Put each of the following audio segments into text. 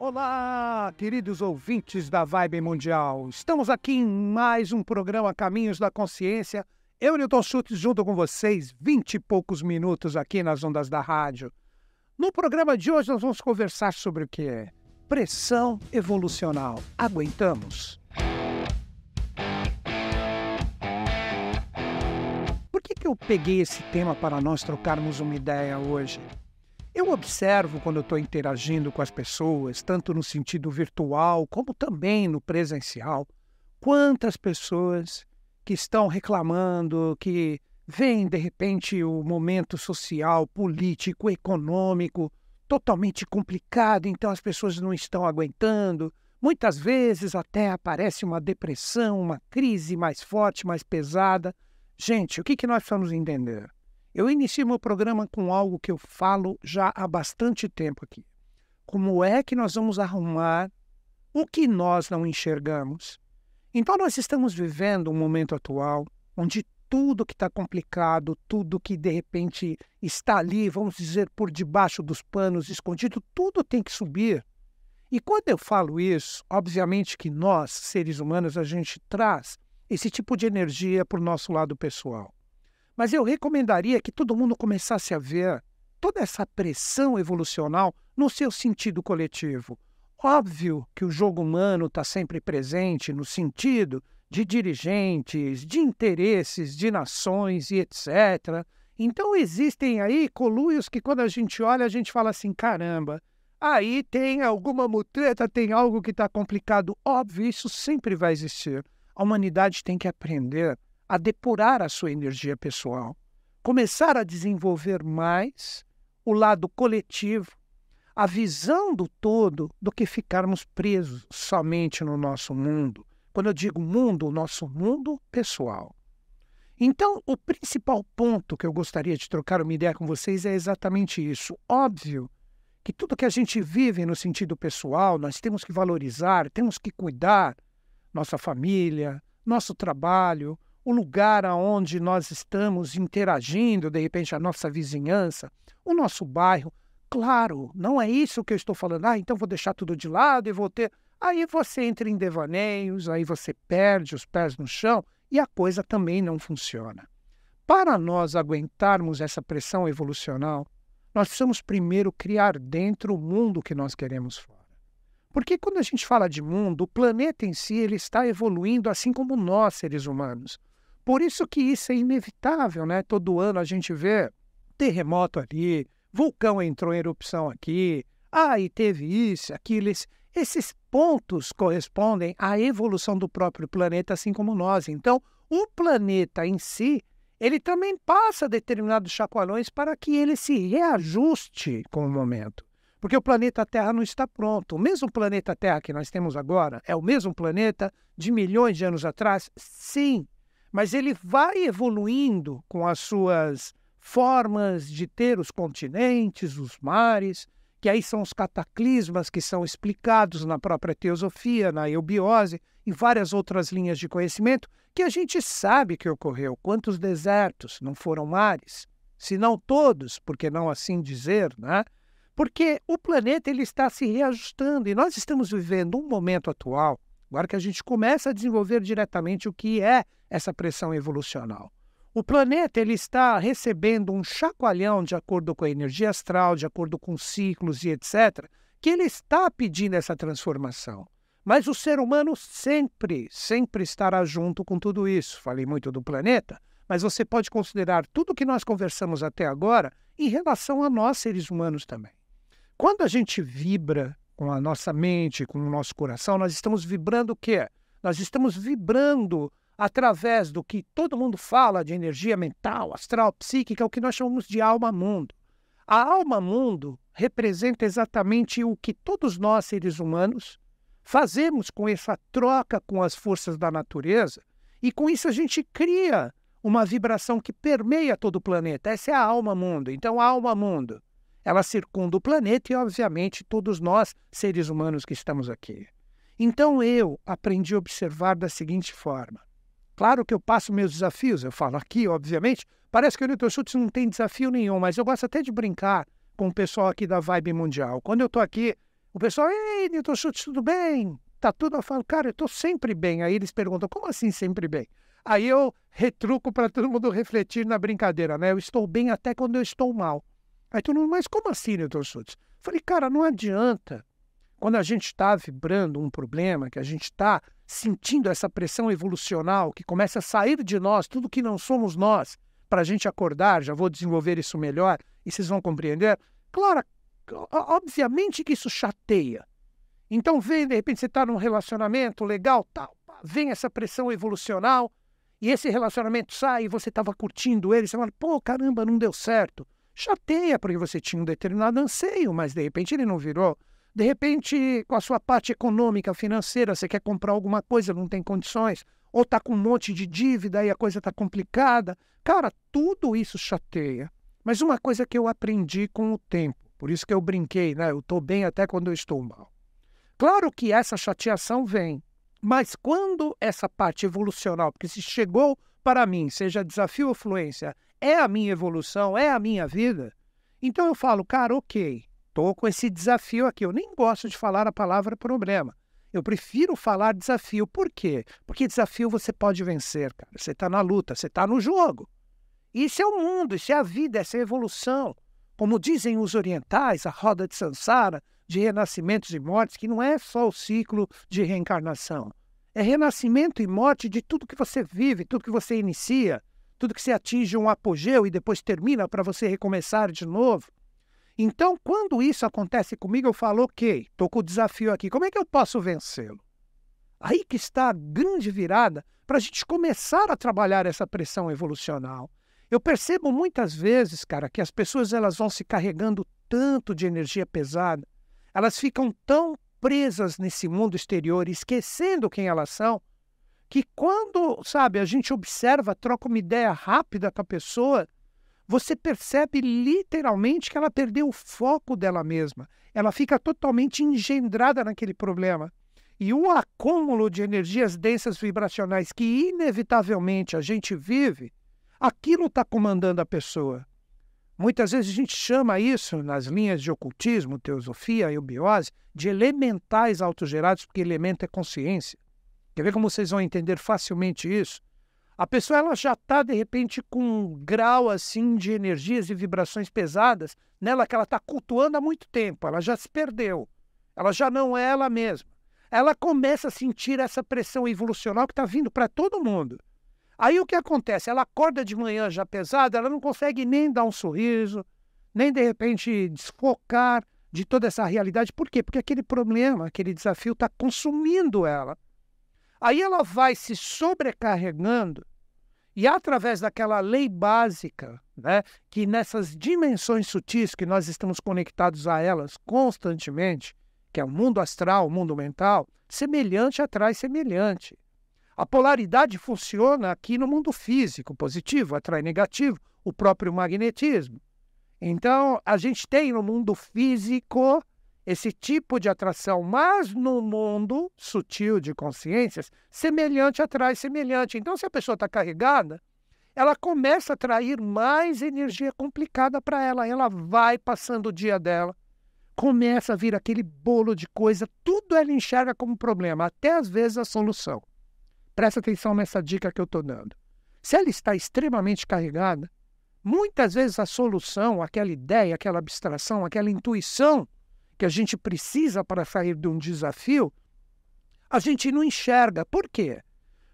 Olá, queridos ouvintes da Vibe Mundial. Estamos aqui em mais um programa Caminhos da Consciência. Eu, Newton Schultz, junto com vocês, vinte e poucos minutos aqui nas ondas da rádio. No programa de hoje nós vamos conversar sobre o que é pressão evolucional. Aguentamos? Por que, que eu peguei esse tema para nós trocarmos uma ideia hoje? Eu observo quando eu estou interagindo com as pessoas, tanto no sentido virtual como também no presencial, quantas pessoas que estão reclamando, que veem de repente o momento social, político, econômico totalmente complicado, então as pessoas não estão aguentando. Muitas vezes até aparece uma depressão, uma crise mais forte, mais pesada. Gente, o que, que nós precisamos entender? Eu inicio meu programa com algo que eu falo já há bastante tempo aqui. Como é que nós vamos arrumar o que nós não enxergamos? Então, nós estamos vivendo um momento atual onde tudo que está complicado, tudo que de repente está ali, vamos dizer, por debaixo dos panos, escondido, tudo tem que subir. E quando eu falo isso, obviamente que nós, seres humanos, a gente traz esse tipo de energia para o nosso lado pessoal. Mas eu recomendaria que todo mundo começasse a ver toda essa pressão evolucional no seu sentido coletivo. Óbvio que o jogo humano está sempre presente no sentido de dirigentes, de interesses, de nações e etc. Então existem aí coluios que quando a gente olha a gente fala assim, caramba, aí tem alguma mutreta, tem algo que está complicado. Óbvio, isso sempre vai existir. A humanidade tem que aprender a depurar a sua energia pessoal, começar a desenvolver mais o lado coletivo, a visão do todo, do que ficarmos presos somente no nosso mundo. Quando eu digo mundo, o nosso mundo pessoal. Então, o principal ponto que eu gostaria de trocar uma ideia com vocês é exatamente isso. Óbvio que tudo que a gente vive no sentido pessoal, nós temos que valorizar, temos que cuidar nossa família, nosso trabalho, o lugar aonde nós estamos interagindo, de repente, a nossa vizinhança, o nosso bairro. Claro, não é isso que eu estou falando. Ah, então vou deixar tudo de lado e vou ter. Aí você entra em devaneios, aí você perde os pés no chão e a coisa também não funciona. Para nós aguentarmos essa pressão evolucional, nós precisamos primeiro criar dentro o mundo que nós queremos fora. Porque quando a gente fala de mundo, o planeta em si ele está evoluindo assim como nós, seres humanos. Por isso que isso é inevitável, né? Todo ano a gente vê terremoto ali, vulcão entrou em erupção aqui, ah, e teve isso, aquilo. Esses pontos correspondem à evolução do próprio planeta, assim como nós. Então, o planeta em si, ele também passa determinados chacoalhões para que ele se reajuste com o momento. Porque o planeta Terra não está pronto. O mesmo planeta Terra que nós temos agora é o mesmo planeta de milhões de anos atrás? Sim, mas ele vai evoluindo com as suas formas de ter os continentes, os mares, que aí são os cataclismas que são explicados na própria teosofia, na eubiose e várias outras linhas de conhecimento que a gente sabe que ocorreu. Quantos desertos não foram mares? Se não todos, por que não assim dizer, né? Porque o planeta ele está se reajustando e nós estamos vivendo um momento atual Agora que a gente começa a desenvolver diretamente o que é essa pressão evolucional. O planeta ele está recebendo um chacoalhão de acordo com a energia astral, de acordo com ciclos e etc., que ele está pedindo essa transformação. Mas o ser humano sempre, sempre estará junto com tudo isso. Falei muito do planeta, mas você pode considerar tudo que nós conversamos até agora em relação a nós, seres humanos também. Quando a gente vibra com a nossa mente, com o nosso coração, nós estamos vibrando o quê? Nós estamos vibrando através do que todo mundo fala de energia mental, astral, psíquica, o que nós chamamos de alma-mundo. A alma-mundo representa exatamente o que todos nós, seres humanos, fazemos com essa troca com as forças da natureza, e com isso a gente cria uma vibração que permeia todo o planeta. Essa é a alma-mundo. Então, a alma-mundo ela circunda o planeta e, obviamente, todos nós, seres humanos que estamos aqui. Então eu aprendi a observar da seguinte forma. Claro que eu passo meus desafios, eu falo aqui, obviamente, parece que o Newton Schultz não tem desafio nenhum, mas eu gosto até de brincar com o pessoal aqui da Vibe Mundial. Quando eu estou aqui, O pessoal, ei, Newton Schultz, tudo bem? Tá tudo? Eu falo, cara, eu tô sempre bem. Aí eles perguntam, como assim sempre bem? Aí eu retruco para todo mundo refletir na brincadeira, né? Eu estou bem até quando eu estou mal. Aí todo mundo, mas como assim, Newton Schultz? Falei, cara, não adianta. Quando a gente está vibrando um problema, que a gente está sentindo essa pressão evolucional que começa a sair de nós, tudo que não somos nós, para a gente acordar, já vou desenvolver isso melhor e vocês vão compreender. Claro, obviamente que isso chateia. Então vem, de repente, você está num relacionamento legal, tal, vem essa pressão evolucional, e esse relacionamento sai e você estava curtindo ele, você fala, pô, caramba, não deu certo. Chateia porque você tinha um determinado anseio, mas de repente ele não virou. De repente, com a sua parte econômica, financeira, você quer comprar alguma coisa, não tem condições, ou está com um monte de dívida e a coisa está complicada. Cara, tudo isso chateia. Mas uma coisa que eu aprendi com o tempo, por isso que eu brinquei, né? Eu estou bem até quando eu estou mal. Claro que essa chateação vem, mas quando essa parte evolucional, porque se chegou para mim, seja desafio ou fluência, é a minha evolução, é a minha vida, então eu falo, cara, ok, estou com esse desafio aqui. Eu nem gosto de falar a palavra problema. Eu prefiro falar desafio. Por quê? Porque desafio você pode vencer, cara. Você está na luta, você está no jogo. Isso é o mundo, isso é a vida, essa é a evolução. Como dizem os orientais, a roda de Sansara, de renascimentos e mortes, que não é só o ciclo de reencarnação. É renascimento e morte de tudo que você vive, tudo que você inicia, tudo que você atinge um apogeu e depois termina para você recomeçar de novo. Então, quando isso acontece comigo, eu falo, ok, estou com o desafio aqui, como é que eu posso vencê-lo? Aí que está a grande virada para a gente começar a trabalhar essa pressão evolucional. Eu percebo muitas vezes, cara, que as pessoas elas vão se carregando tanto de energia pesada elas ficam tão presas nesse mundo exterior, esquecendo quem elas são, que quando, sabe, a gente observa, troca uma ideia rápida com a pessoa, você percebe literalmente que ela perdeu o foco dela mesma. Ela fica totalmente engendrada naquele problema. E o acúmulo de energias densas vibracionais que inevitavelmente a gente vive, aquilo está comandando a pessoa. Muitas vezes a gente chama isso, nas linhas de ocultismo, teosofia e eubiose, de elementais autogerados, porque elemento é consciência. Quer ver como vocês vão entender facilmente isso? A pessoa ela já está, de repente, com um grau assim de energias e vibrações pesadas nela que ela está cultuando há muito tempo. Ela já se perdeu. Ela já não é ela mesma. Ela começa a sentir essa pressão evolucional que está vindo para todo mundo. Aí o que acontece? Ela acorda de manhã já pesada, ela não consegue nem dar um sorriso, nem de repente desfocar de toda essa realidade. Por quê? Porque aquele problema, aquele desafio está consumindo ela. Aí ela vai se sobrecarregando e através daquela lei básica, né, que nessas dimensões sutis que nós estamos conectados a elas constantemente, que é o mundo astral, o mundo mental, semelhante atrai semelhante. A polaridade funciona aqui no mundo físico, positivo atrai negativo, o próprio magnetismo. Então, a gente tem no mundo físico esse tipo de atração, mas no mundo sutil de consciências, semelhante atrai semelhante. Então, se a pessoa está carregada, ela começa a atrair mais energia complicada para ela. Ela vai passando o dia dela, começa a vir aquele bolo de coisa, tudo ela enxerga como problema, até às vezes a solução. Presta atenção nessa dica que eu estou dando. Se ela está extremamente carregada, muitas vezes a solução, aquela ideia, aquela abstração, aquela intuição que a gente precisa para sair de um desafio, a gente não enxerga. Por quê?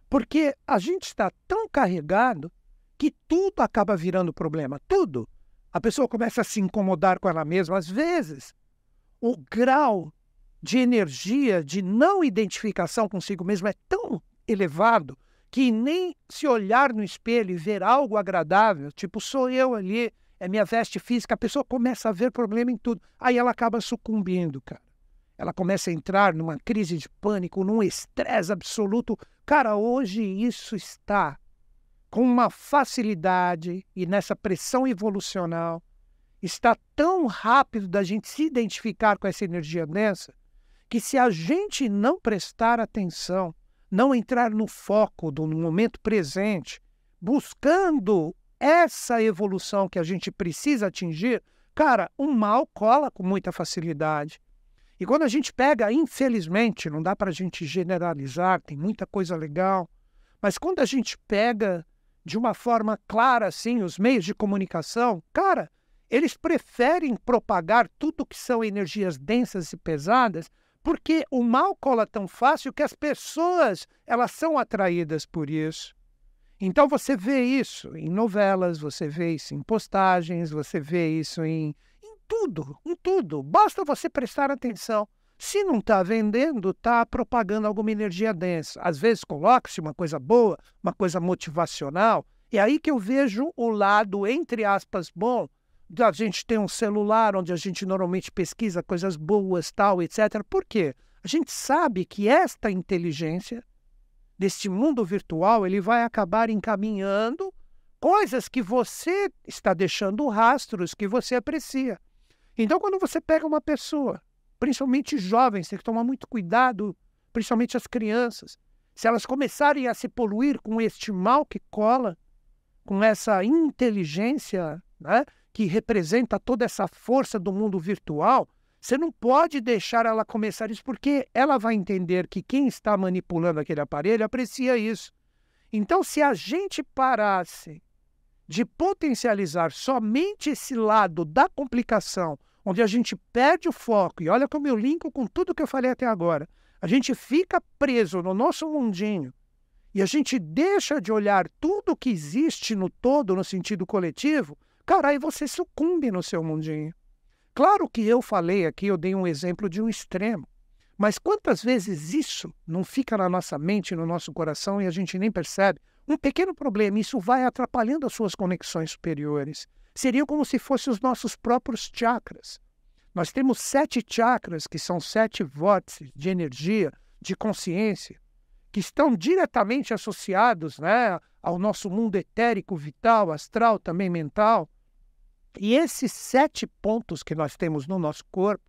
Porque a gente está tão carregado que tudo acaba virando problema. Tudo. A pessoa começa a se incomodar com ela mesma. Às vezes, o grau de energia, de não identificação consigo mesmo é tão elevado que nem se olhar no espelho e ver algo agradável, tipo, sou eu ali, é minha veste física, a pessoa começa a ver problema em tudo. Aí ela acaba sucumbindo, cara. Ela começa a entrar numa crise de pânico, num estresse absoluto. Cara, hoje isso está com uma facilidade e nessa pressão evolucional, está tão rápido da gente se identificar com essa energia densa, que se a gente não prestar atenção, não entrar no foco do momento presente, buscando essa evolução que a gente precisa atingir, cara, o mal cola com muita facilidade. E quando a gente pega, infelizmente, não dá para a gente generalizar, tem muita coisa legal, mas quando a gente pega de uma forma clara, assim, os meios de comunicação, cara, eles preferem propagar tudo que são energias densas e pesadas, porque o mal cola tão fácil que as pessoas elas são atraídas por isso. Então você vê isso em novelas, você vê isso em postagens, você vê isso em, em tudo, em tudo. Basta você prestar atenção. Se não está vendendo, está propagando alguma energia densa. Às vezes coloca-se uma coisa boa, uma coisa motivacional. É aí que eu vejo o lado, entre aspas, bom a gente tem um celular onde a gente normalmente pesquisa coisas boas, tal, etc. Por quê? A gente sabe que esta inteligência deste mundo virtual, ele vai acabar encaminhando coisas que você está deixando rastros que você aprecia. Então, quando você pega uma pessoa, principalmente jovens, tem que tomar muito cuidado, principalmente as crianças, se elas começarem a se poluir com este mal que cola, com essa inteligência, né? que representa toda essa força do mundo virtual, você não pode deixar ela começar isso, porque ela vai entender que quem está manipulando aquele aparelho aprecia isso. Então, se a gente parasse de potencializar somente esse lado da complicação, onde a gente perde o foco, e olha como eu linko com tudo que eu falei até agora, a gente fica preso no nosso mundinho e a gente deixa de olhar tudo que existe no todo, no sentido coletivo, Cara, aí você sucumbe no seu mundinho. Claro que eu falei aqui, eu dei um exemplo de um extremo. Mas quantas vezes isso não fica na nossa mente, no nosso coração e a gente nem percebe? Um pequeno problema, isso vai atrapalhando as suas conexões superiores. Seria como se fossem os nossos próprios chakras. Nós temos sete chakras, que são sete vórtices de energia, de consciência, que estão diretamente associados né, ao nosso mundo etérico, vital, astral, também mental. E esses sete pontos que nós temos no nosso corpo,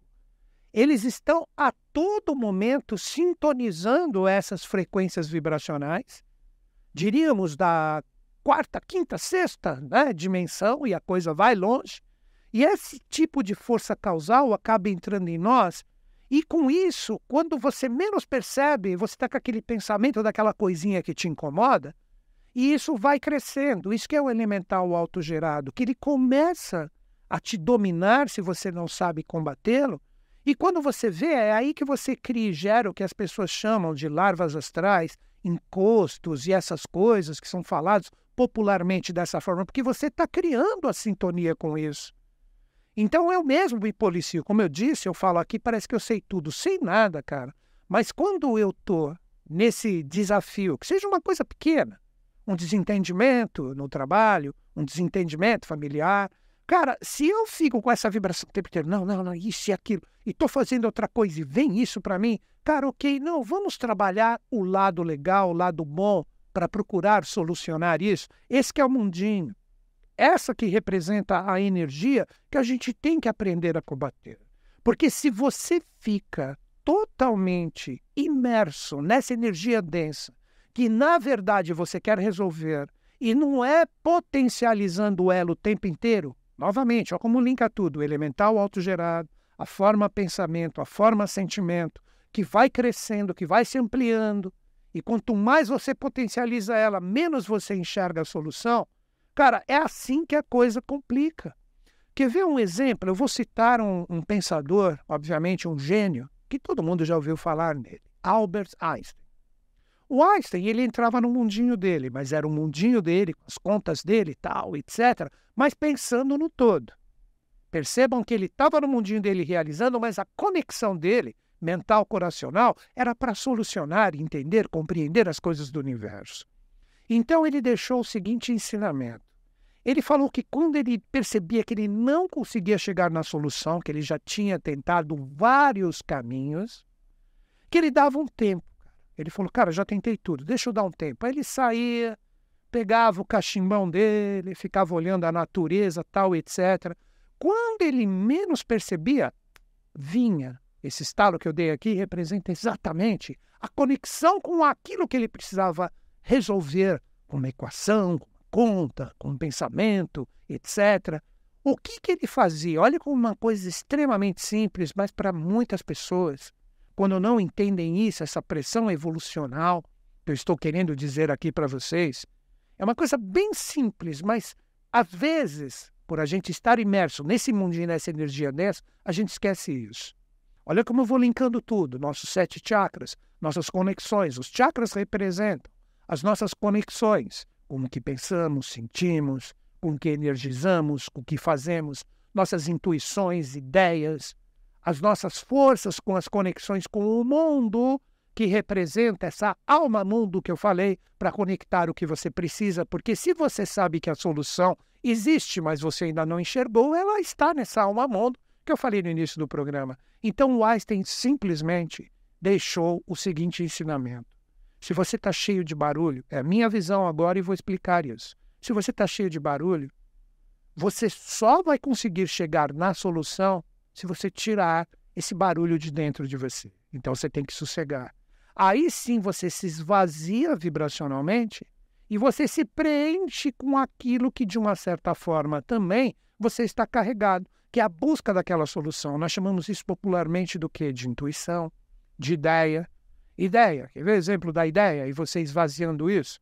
eles estão a todo momento sintonizando essas frequências vibracionais, diríamos da quarta, quinta, sexta né, dimensão, e a coisa vai longe. E esse tipo de força causal acaba entrando em nós, e com isso, quando você menos percebe, você está com aquele pensamento daquela coisinha que te incomoda, e isso vai crescendo. Isso que é o elemental autogerado, que ele começa a te dominar se você não sabe combatê-lo. E quando você vê, é aí que você cria e gera o que as pessoas chamam de larvas astrais, encostos e essas coisas que são falados popularmente dessa forma, porque você está criando a sintonia com isso. Então eu mesmo me policio. Como eu disse, eu falo aqui, parece que eu sei tudo, sem nada, cara. Mas quando eu estou nesse desafio, que seja uma coisa pequena, um desentendimento no trabalho, um desentendimento familiar. Cara, se eu fico com essa vibração o tempo inteiro, não, não, não, isso e aquilo, e estou fazendo outra coisa e vem isso para mim, cara, ok, não, vamos trabalhar o lado legal, o lado bom, para procurar solucionar isso. Esse que é o mundinho. Essa que representa a energia que a gente tem que aprender a combater. Porque se você fica totalmente imerso nessa energia densa, que na verdade você quer resolver e não é potencializando ela o tempo inteiro, novamente, ó, como linka tudo, o elemental autogerado, a forma pensamento, a forma sentimento, que vai crescendo, que vai se ampliando, e quanto mais você potencializa ela, menos você enxerga a solução. Cara, é assim que a coisa complica. Quer ver um exemplo? Eu vou citar um, um pensador, obviamente um gênio, que todo mundo já ouviu falar nele, Albert Einstein. O Einstein, ele entrava no mundinho dele, mas era o mundinho dele, com as contas dele tal, etc., mas pensando no todo. Percebam que ele estava no mundinho dele realizando, mas a conexão dele, mental, coracional, era para solucionar, entender, compreender as coisas do universo. Então ele deixou o seguinte ensinamento. Ele falou que quando ele percebia que ele não conseguia chegar na solução, que ele já tinha tentado vários caminhos, que ele dava um tempo ele falou, cara, já tentei tudo, deixa eu dar um tempo. Aí ele saía, pegava o cachimbão dele, ficava olhando a natureza, tal, etc. Quando ele menos percebia, vinha. Esse estalo que eu dei aqui representa exatamente a conexão com aquilo que ele precisava resolver, com uma equação, com uma conta, com um pensamento, etc. O que, que ele fazia? Olha como uma coisa extremamente simples, mas para muitas pessoas, quando não entendem isso, essa pressão evolucional, que eu estou querendo dizer aqui para vocês, é uma coisa bem simples, mas às vezes, por a gente estar imerso nesse mundinho, nessa energia dessa, a gente esquece isso. Olha como eu vou linkando tudo, nossos sete chakras, nossas conexões. Os chakras representam as nossas conexões, com o que pensamos, sentimos, com o que energizamos, com o que fazemos, nossas intuições, ideias, as nossas forças com as conexões com o mundo, que representa essa alma mundo que eu falei, para conectar o que você precisa, porque se você sabe que a solução existe, mas você ainda não enxergou, ela está nessa alma mundo que eu falei no início do programa. Então o Einstein simplesmente deixou o seguinte ensinamento: se você está cheio de barulho, é a minha visão agora e vou explicar isso. Se você está cheio de barulho, você só vai conseguir chegar na solução se você tirar esse barulho de dentro de você. Então você tem que sossegar. Aí sim você se esvazia vibracionalmente e você se preenche com aquilo que, de uma certa forma, também você está carregado, que é a busca daquela solução. Nós chamamos isso popularmente do que? De intuição, de ideia. Ideia, quer ver exemplo da ideia e você esvaziando isso?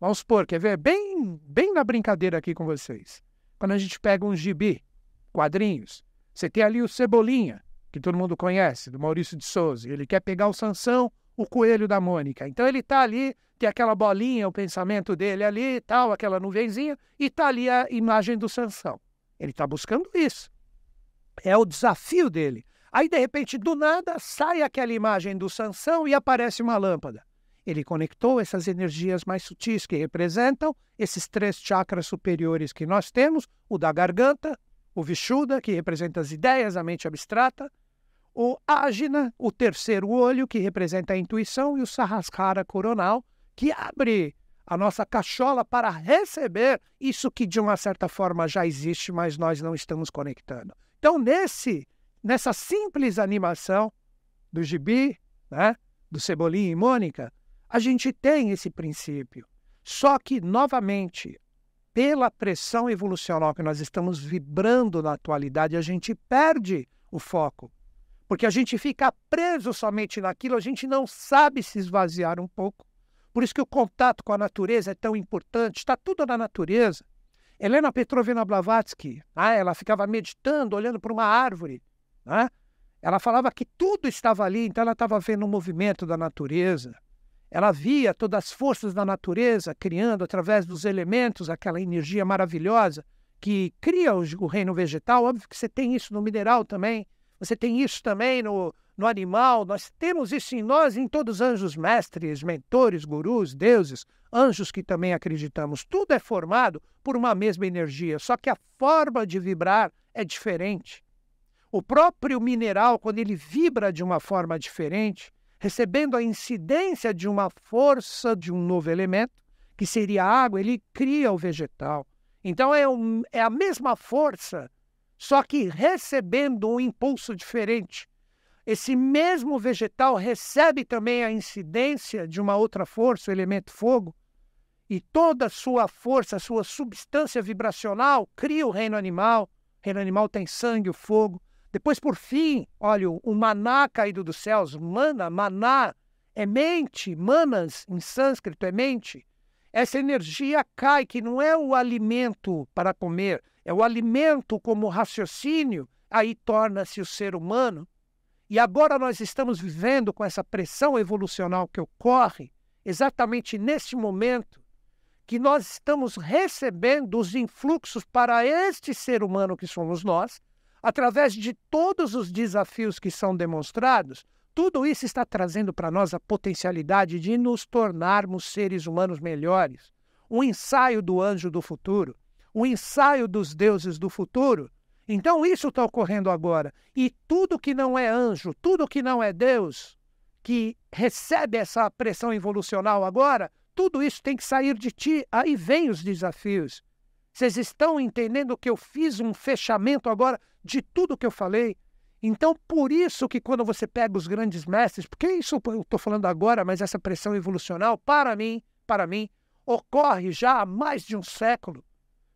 Vamos supor, quer ver? Bem, bem na brincadeira aqui com vocês. Quando a gente pega um gibi, quadrinhos, você tem ali o Cebolinha, que todo mundo conhece, do Maurício de Souza. Ele quer pegar o Sansão, o coelho da Mônica. Então ele está ali, tem aquela bolinha, o pensamento dele ali, tal, aquela nuvenzinha, e está ali a imagem do Sansão. Ele está buscando isso. É o desafio dele. Aí, de repente, do nada, sai aquela imagem do Sansão e aparece uma lâmpada. Ele conectou essas energias mais sutis que representam esses três chakras superiores que nós temos: o da garganta, o Vishuddha, que representa as ideias, a mente abstrata, o Ajna, o terceiro olho, que representa a intuição, e o Sahasrara coronal, que abre a nossa cachola para receber isso que de uma certa forma já existe, mas nós não estamos conectando. Então, nesse nessa simples animação do gibi, né, do Cebolinha e Mônica, a gente tem esse princípio. Só que, novamente, pela pressão evolucional que nós estamos vibrando na atualidade, a gente perde o foco. Porque a gente fica preso somente naquilo, a gente não sabe se esvaziar um pouco. Por isso que o contato com a natureza é tão importante, está tudo na natureza. Helena Petrovna Blavatsky, ah, ela ficava meditando, olhando para uma árvore. Né? Ela falava que tudo estava ali, então ela estava vendo o movimento da natureza. Ela via todas as forças da natureza criando através dos elementos aquela energia maravilhosa que cria o reino vegetal. Óbvio que você tem isso no mineral também, você tem isso também no, no animal. Nós temos isso em nós em todos os anjos mestres, mentores, gurus, deuses, anjos que também acreditamos. Tudo é formado por uma mesma energia, só que a forma de vibrar é diferente. O próprio mineral, quando ele vibra de uma forma diferente, recebendo a incidência de uma força de um novo elemento, que seria a água, ele cria o vegetal. Então é, um, é a mesma força, só que recebendo um impulso diferente. Esse mesmo vegetal recebe também a incidência de uma outra força, o elemento fogo, e toda a sua força, a sua substância vibracional cria o reino animal. O reino animal tem sangue, o fogo. Depois, por fim, olha, o maná caído dos céus, mana, maná, é mente, manas em sânscrito é mente. Essa energia cai, que não é o alimento para comer, é o alimento como raciocínio, aí torna-se o ser humano. E agora nós estamos vivendo com essa pressão evolucional que ocorre exatamente neste momento que nós estamos recebendo os influxos para este ser humano que somos nós, através de todos os desafios que são demonstrados, tudo isso está trazendo para nós a potencialidade de nos tornarmos seres humanos melhores. Um ensaio do anjo do futuro, um ensaio dos deuses do futuro. Então, isso está ocorrendo agora. E tudo que não é anjo, tudo que não é Deus, que recebe essa pressão evolucional agora, tudo isso tem que sair de ti. Aí vem os desafios. Vocês estão entendendo que eu fiz um fechamento agora de tudo que eu falei? Então, por isso que quando você pega os grandes mestres, porque isso eu estou falando agora, mas essa pressão evolucional, para mim, para mim, ocorre já há mais de um século.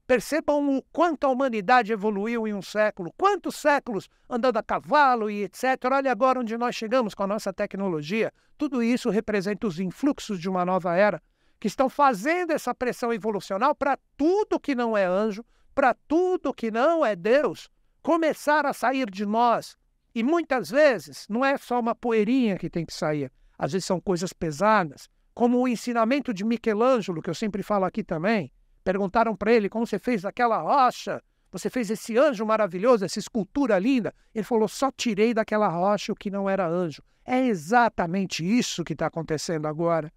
Percebam o quanto a humanidade evoluiu em um século, quantos séculos andando a cavalo e etc. Olha agora onde nós chegamos com a nossa tecnologia. Tudo isso representa os influxos de uma nova era que estão fazendo essa pressão evolucional para tudo que não é anjo, para tudo que não é Deus, começar a sair de nós. E muitas vezes não é só uma poeirinha que tem que sair, às vezes são coisas pesadas, como o ensinamento de Michelangelo, que eu sempre falo aqui também. Perguntaram para ele como você fez aquela rocha, você fez esse anjo maravilhoso, essa escultura linda. Ele falou: só tirei daquela rocha o que não era anjo. É exatamente isso que está acontecendo agora.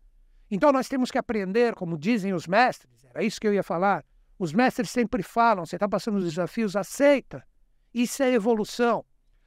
Então nós temos que aprender, como dizem os mestres, era isso que eu ia falar. Os mestres sempre falam: você está passando os desafios, aceita. Isso é evolução.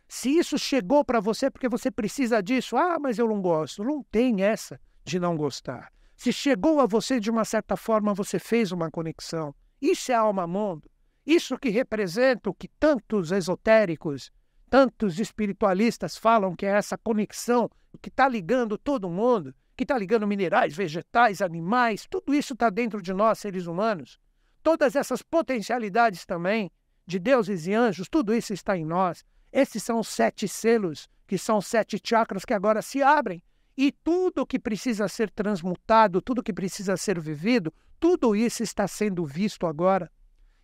Se isso chegou para você é porque você precisa disso, ah, mas eu não gosto. Não tem essa de não gostar. Se chegou a você de uma certa forma, você fez uma conexão. Isso é alma-mundo. Isso que representa o que tantos esotéricos, tantos espiritualistas falam que é essa conexão que está ligando todo mundo que está ligando minerais, vegetais, animais, tudo isso está dentro de nós, seres humanos. Todas essas potencialidades também, de deuses e anjos, tudo isso está em nós. Esses são os sete selos, que são sete chakras que agora se abrem. E tudo que precisa ser transmutado, tudo que precisa ser vivido, tudo isso está sendo visto agora.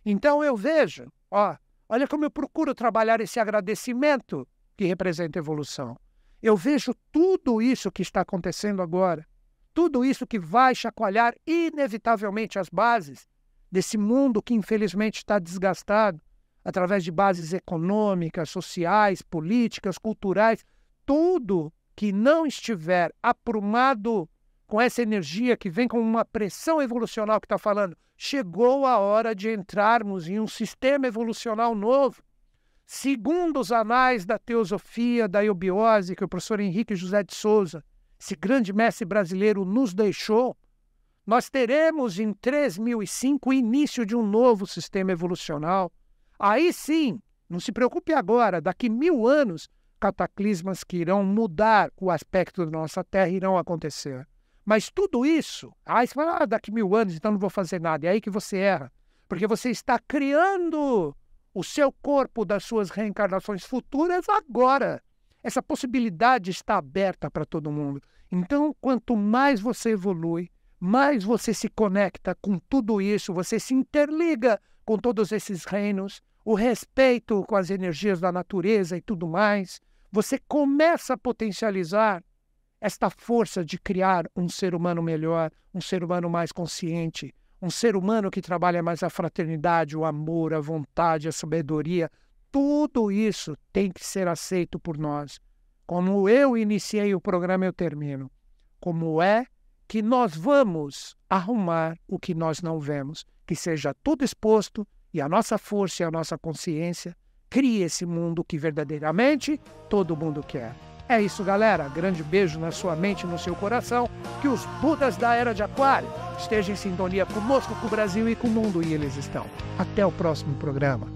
Então eu vejo, ó, olha como eu procuro trabalhar esse agradecimento que representa evolução. Eu vejo tudo isso que está acontecendo agora, tudo isso que vai chacoalhar inevitavelmente as bases desse mundo que infelizmente está desgastado através de bases econômicas, sociais, políticas, culturais, tudo que não estiver aprumado com essa energia que vem com uma pressão evolucional que está falando, chegou a hora de entrarmos em um sistema evolucional novo Segundo os anais da teosofia da eubiose que o professor Henrique José de Souza, esse grande mestre brasileiro, nos deixou, nós teremos em 3005 o início de um novo sistema evolucional. Aí sim, não se preocupe agora, daqui mil anos, cataclismas que irão mudar o aspecto da nossa Terra irão acontecer. Mas tudo isso, aí você fala, ah, daqui mil anos, então não vou fazer nada. É aí que você erra. Porque você está criando o seu corpo das suas reencarnações futuras agora. Essa possibilidade está aberta para todo mundo. Então, quanto mais você evolui, mais você se conecta com tudo isso, você se interliga com todos esses reinos, o respeito com as energias da natureza e tudo mais, você começa a potencializar esta força de criar um ser humano melhor, um ser humano mais consciente, um ser humano que trabalha mais a fraternidade, o amor, a vontade, a sabedoria, tudo isso tem que ser aceito por nós. Como eu iniciei o programa, eu termino. Como é que nós vamos arrumar o que nós não vemos? Que seja tudo exposto e a nossa força e a nossa consciência crie esse mundo que verdadeiramente todo mundo quer. É isso, galera. Grande beijo na sua mente e no seu coração. Que os Budas da Era de Aquário estejam em sintonia conosco, com o Brasil e com o mundo. E eles estão. Até o próximo programa.